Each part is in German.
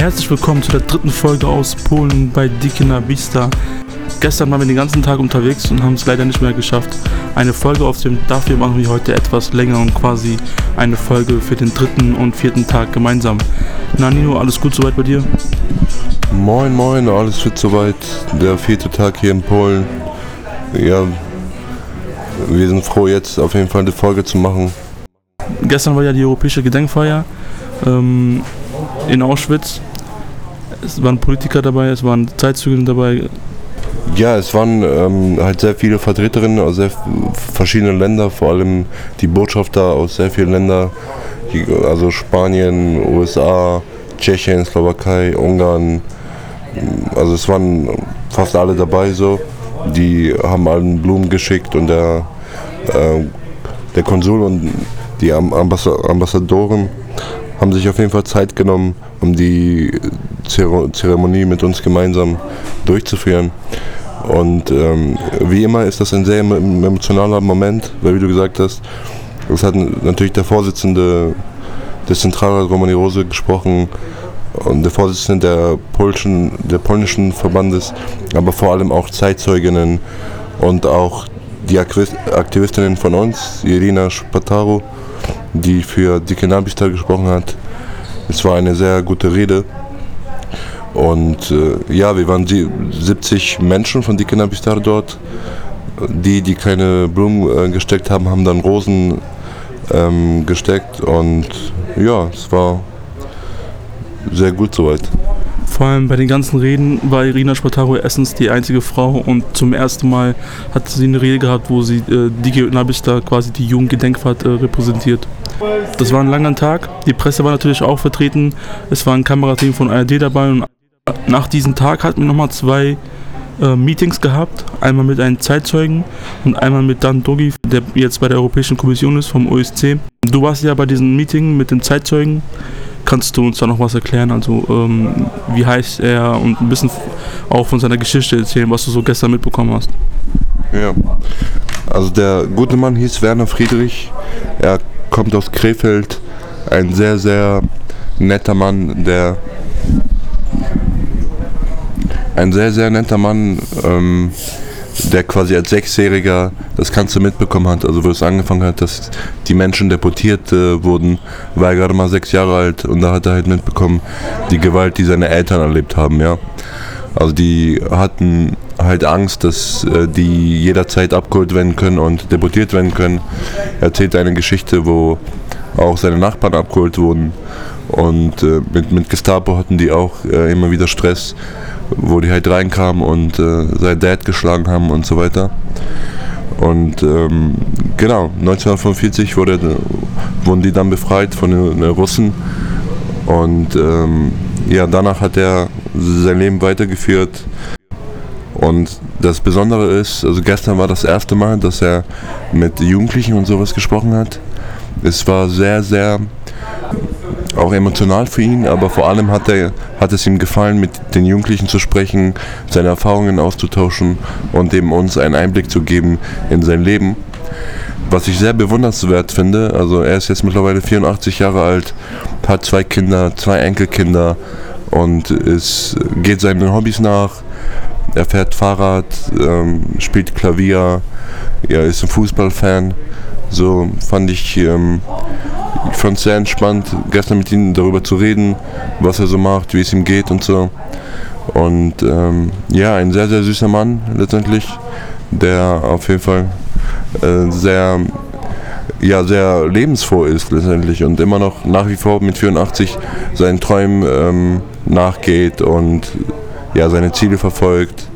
Herzlich willkommen zu der dritten Folge aus Polen bei Dikina Vista. Gestern waren wir den ganzen Tag unterwegs und haben es leider nicht mehr geschafft, eine Folge aufzunehmen. Dafür machen wir heute etwas länger und quasi eine Folge für den dritten und vierten Tag gemeinsam. Na Nino, alles gut soweit bei dir? Moin, moin, alles fit soweit. Der vierte Tag hier in Polen. Ja, wir sind froh, jetzt auf jeden Fall eine Folge zu machen. Gestern war ja die europäische Gedenkfeier ähm, in Auschwitz. Es waren Politiker dabei, es waren Zeitzeugen dabei. Ja, es waren ähm, halt sehr viele Vertreterinnen aus sehr verschiedenen Ländern, vor allem die Botschafter aus sehr vielen Ländern, also Spanien, USA, Tschechien, Slowakei, Ungarn. Also es waren fast alle dabei so. Die haben allen Blumen geschickt und der, äh, der Konsul und die Ambassadoren haben sich auf jeden Fall Zeit genommen, um die Zeremonie mit uns gemeinsam durchzuführen. Und ähm, wie immer ist das ein sehr emotionaler Moment, weil wie du gesagt hast, es hat natürlich der Vorsitzende des Zentralrats Romani Rose gesprochen und der Vorsitzende der, polnischen, der polnischen Verbandes, aber vor allem auch Zeitzeuginnen und auch die Aktivistinnen von uns, Irina Spataro, die für die Cannabis-Tag gesprochen hat. Es war eine sehr gute Rede. Und äh, ja, wir waren 70 Menschen von die Cannabis-Tag dort. Die, die keine Blumen äh, gesteckt haben, haben dann Rosen ähm, gesteckt. Und ja, es war sehr gut soweit. Vor allem bei den ganzen Reden war Irina Spataro erstens die einzige Frau und zum ersten Mal hat sie eine Rede gehabt, wo sie äh, die Nabista quasi die Jugendgedenkfahrt äh, repräsentiert. Das war ein langer Tag. Die Presse war natürlich auch vertreten. Es war ein Kamerateam von ARD dabei und nach diesem Tag hatten wir nochmal zwei äh, Meetings gehabt. Einmal mit einem Zeitzeugen und einmal mit Dan Dogi, der jetzt bei der Europäischen Kommission ist vom OSC. Du warst ja bei diesem Meeting mit dem Zeitzeugen. Kannst du uns da noch was erklären? Also ähm, wie heißt er und ein bisschen auch von seiner Geschichte erzählen, was du so gestern mitbekommen hast? Ja, also der gute Mann hieß Werner Friedrich. Er kommt aus Krefeld. Ein sehr, sehr netter Mann, der ein sehr, sehr netter Mann, ähm, der quasi als Sechsjähriger das Ganze mitbekommen hat, also wo es angefangen hat, dass die Menschen deportiert äh, wurden, war er gerade mal sechs Jahre alt und da hat er halt mitbekommen, die Gewalt, die seine Eltern erlebt haben, ja. Also die hatten halt Angst, dass äh, die jederzeit abgeholt werden können und deportiert werden können. Er erzählt eine Geschichte, wo auch seine Nachbarn abgeholt wurden und äh, mit, mit Gestapo hatten die auch äh, immer wieder Stress wo die halt reinkamen und äh, sein Dad geschlagen haben und so weiter. Und ähm, genau, 1945 wurde, wurden die dann befreit von den Russen. Und ähm, ja, danach hat er sein Leben weitergeführt. Und das Besondere ist, also gestern war das erste Mal, dass er mit Jugendlichen und sowas gesprochen hat. Es war sehr, sehr auch emotional für ihn, aber vor allem hat, er, hat es ihm gefallen, mit den Jugendlichen zu sprechen, seine Erfahrungen auszutauschen und eben uns einen Einblick zu geben in sein Leben. Was ich sehr bewundernswert finde, also er ist jetzt mittlerweile 84 Jahre alt, hat zwei Kinder, zwei Enkelkinder und ist, geht seinen Hobbys nach. Er fährt Fahrrad, ähm, spielt Klavier, er ist ein Fußballfan. So fand ich ähm, ich fand es sehr entspannt, gestern mit ihm darüber zu reden, was er so macht, wie es ihm geht und so. Und ähm, ja, ein sehr, sehr süßer Mann letztendlich, der auf jeden Fall äh, sehr, ja, sehr lebensfroh ist letztendlich und immer noch nach wie vor mit 84 seinen Träumen ähm, nachgeht und ja, seine Ziele verfolgt.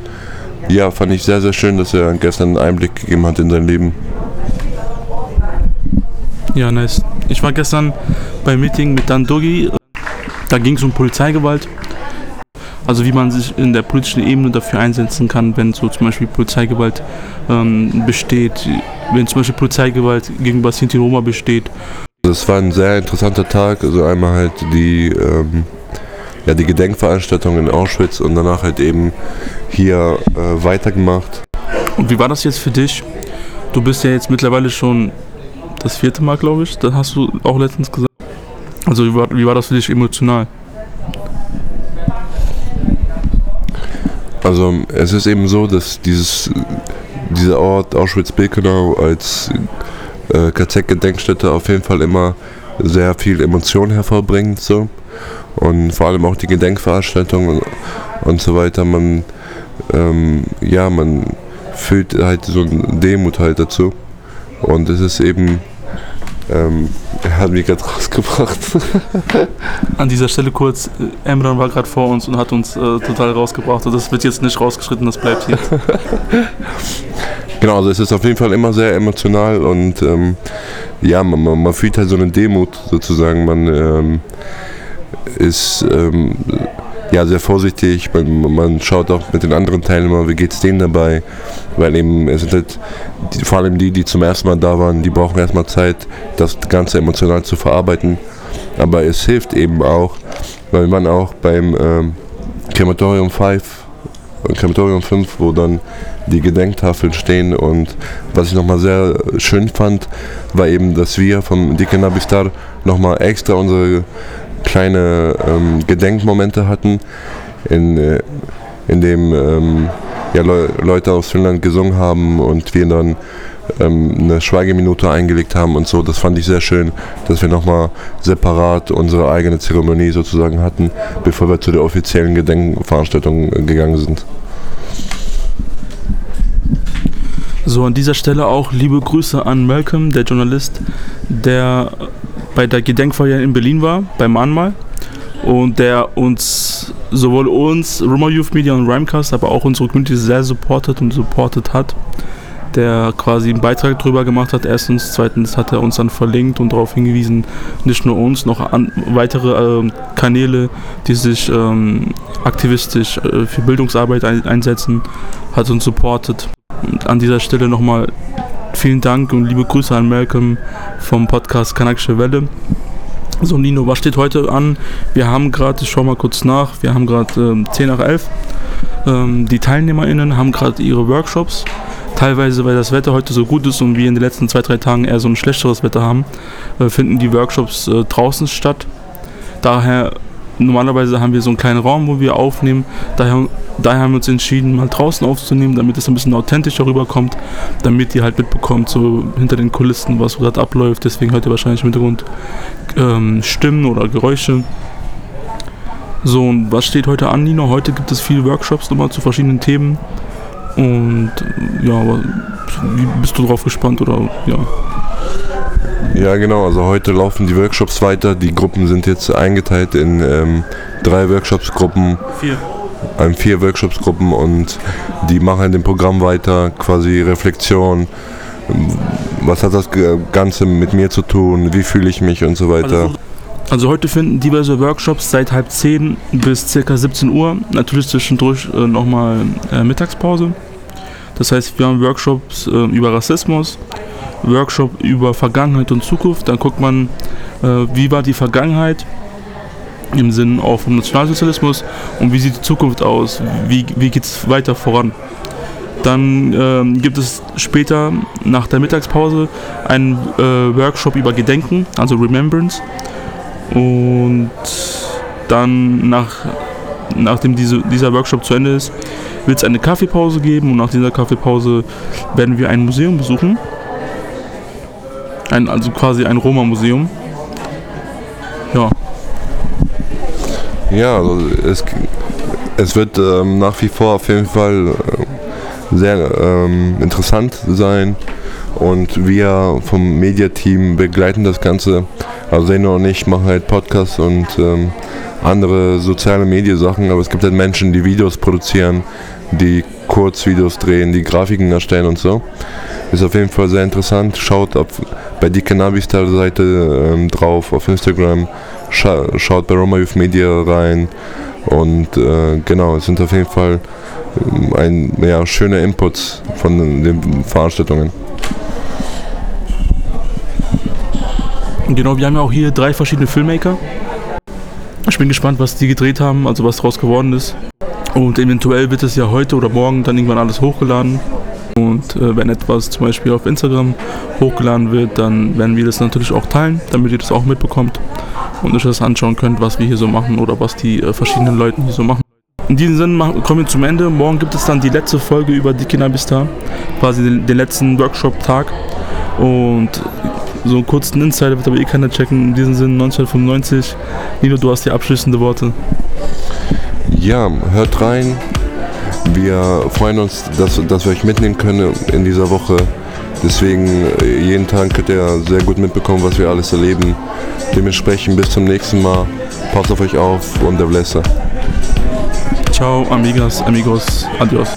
Ja, fand ich sehr, sehr schön, dass er gestern einen Einblick gegeben hat in sein Leben. Ja, nice. Ich war gestern beim Meeting mit Dan Dogi. Da ging es um Polizeigewalt. Also wie man sich in der politischen Ebene dafür einsetzen kann, wenn so zum Beispiel Polizeigewalt ähm, besteht, wenn zum Beispiel Polizeigewalt gegenüber Sinti Roma besteht. Es war ein sehr interessanter Tag. Also einmal halt die, ähm, ja, die Gedenkveranstaltung in Auschwitz und danach halt eben hier äh, weitergemacht. Und wie war das jetzt für dich? Du bist ja jetzt mittlerweile schon das vierte Mal, glaube ich. Das hast du auch letztens gesagt. Also wie war, wie war das für dich emotional? Also es ist eben so, dass dieses, dieser Ort Auschwitz-Birkenau als äh, KZ-Gedenkstätte auf jeden Fall immer sehr viel Emotion hervorbringt. So. Und vor allem auch die Gedenkveranstaltungen und, und so weiter. Man, ähm, ja, man fühlt halt so eine Demut halt dazu. Und es ist eben ähm, er hat mich gerade rausgebracht. An dieser Stelle kurz, äh, Emran war gerade vor uns und hat uns äh, total rausgebracht. Und das wird jetzt nicht rausgeschritten, das bleibt hier. genau, also es ist auf jeden Fall immer sehr emotional und ähm, ja, man, man, man, fühlt halt so eine Demut sozusagen. Man ähm, ist ähm, ja, sehr vorsichtig. Man, man, schaut auch mit den anderen Teilnehmern, wie geht es denen dabei. Weil eben, es sind halt, die, vor allem die, die zum ersten Mal da waren, die brauchen erstmal Zeit, das Ganze emotional zu verarbeiten. Aber es hilft eben auch, weil man auch beim ähm, Krematorium 5, Krematorium 5, wo dann die Gedenktafeln stehen. Und was ich nochmal sehr schön fand, war eben, dass wir vom Dike Nabistar nochmal extra unsere kleine ähm, Gedenkmomente hatten, in, äh, in dem ähm, ja, Le Leute aus Finnland gesungen haben und wir dann ähm, eine Schweigeminute eingelegt haben und so. Das fand ich sehr schön, dass wir nochmal separat unsere eigene Zeremonie sozusagen hatten, bevor wir zu der offiziellen Gedenkveranstaltung gegangen sind. So, an dieser Stelle auch liebe Grüße an Malcolm, der Journalist, der bei der Gedenkfeier in Berlin war, beim Mahnmal. Und der uns, sowohl uns, Rumor Youth Media und Rhymecast, aber auch unsere Community sehr supportet und supportet hat. Der quasi einen Beitrag darüber gemacht hat, erstens. Zweitens hat er uns dann verlinkt und darauf hingewiesen, nicht nur uns, noch an weitere äh, Kanäle, die sich ähm, aktivistisch äh, für Bildungsarbeit ein, einsetzen, hat uns supportet. Und an dieser Stelle nochmal vielen Dank und liebe Grüße an Malcolm vom Podcast Kanakische Welle. So, Nino, was steht heute an? Wir haben gerade, ich schaue mal kurz nach, wir haben gerade ähm, 10 nach 11. Ähm, die TeilnehmerInnen haben gerade ihre Workshops. Teilweise, weil das Wetter heute so gut ist und wir in den letzten zwei, drei Tagen eher so ein schlechteres Wetter haben, äh, finden die Workshops äh, draußen statt. Daher normalerweise haben wir so einen kleinen Raum, wo wir aufnehmen. Daher, daher haben wir uns entschieden, mal draußen aufzunehmen, damit es ein bisschen authentischer rüberkommt, damit ihr halt mitbekommt, so hinter den Kulissen, was gerade abläuft. Deswegen hört ihr wahrscheinlich im Hintergrund ähm, Stimmen oder Geräusche. So, und was steht heute an, Nino? Heute gibt es viele Workshops nochmal zu verschiedenen Themen. Und ja, bist du drauf gespannt oder ja? Ja, genau. Also heute laufen die Workshops weiter. Die Gruppen sind jetzt eingeteilt in ähm, drei Workshops-Gruppen. Vier. Ähm, vier Workshops-Gruppen und die machen dem Programm weiter, quasi Reflexion. Was hat das Ganze mit mir zu tun? Wie fühle ich mich und so weiter. Also, also, heute finden diverse Workshops seit halb zehn bis circa 17 Uhr. Natürlich zwischendurch äh, nochmal äh, Mittagspause. Das heißt, wir haben Workshops äh, über Rassismus, Workshop über Vergangenheit und Zukunft. Dann guckt man, äh, wie war die Vergangenheit im Sinn auch vom Nationalsozialismus und wie sieht die Zukunft aus, wie, wie geht es weiter voran. Dann ähm, gibt es später nach der Mittagspause einen äh, Workshop über Gedenken, also Remembrance. Und dann, nach, nachdem diese, dieser Workshop zu Ende ist, wird es eine Kaffeepause geben und nach dieser Kaffeepause werden wir ein Museum besuchen ein, also quasi ein Roma-Museum. Ja. Ja, also es, es wird ähm, nach wie vor auf jeden Fall äh, sehr ähm, interessant sein. Und wir vom Mediateam begleiten das Ganze. Also Seno und ich machen halt Podcasts und ähm, andere soziale Mediensachen, aber es gibt halt Menschen, die Videos produzieren, die Kurzvideos drehen, die Grafiken erstellen und so. Ist auf jeden Fall sehr interessant. Schaut auf, bei die Cannabis-Seite ähm, drauf auf Instagram. Scha schaut bei Roma Youth Media rein. Und äh, genau, es sind auf jeden Fall ähm, ein, ja, schöne Inputs von den Veranstaltungen. Genau, wir haben ja auch hier drei verschiedene Filmmaker. Ich bin gespannt, was die gedreht haben, also was daraus geworden ist. Und eventuell wird es ja heute oder morgen dann irgendwann alles hochgeladen. Und äh, wenn etwas zum Beispiel auf Instagram hochgeladen wird, dann werden wir das natürlich auch teilen, damit ihr das auch mitbekommt und euch das anschauen könnt, was wir hier so machen oder was die äh, verschiedenen Leute hier so machen. In diesem Sinne kommen wir zum Ende. Morgen gibt es dann die letzte Folge über die Kinderbista, quasi den, den letzten Workshop-Tag. Und so einen kurzen Insider wird aber eh keiner checken. In diesem Sinne 1995. Nino, du hast die abschließende Worte. Ja, hört rein. Wir freuen uns, dass, dass wir euch mitnehmen können in dieser Woche. Deswegen äh, jeden Tag könnt ihr sehr gut mitbekommen, was wir alles erleben. Dementsprechend bis zum nächsten Mal. Passt auf euch auf und der Blesse. Ciao, amigas, amigos, adios.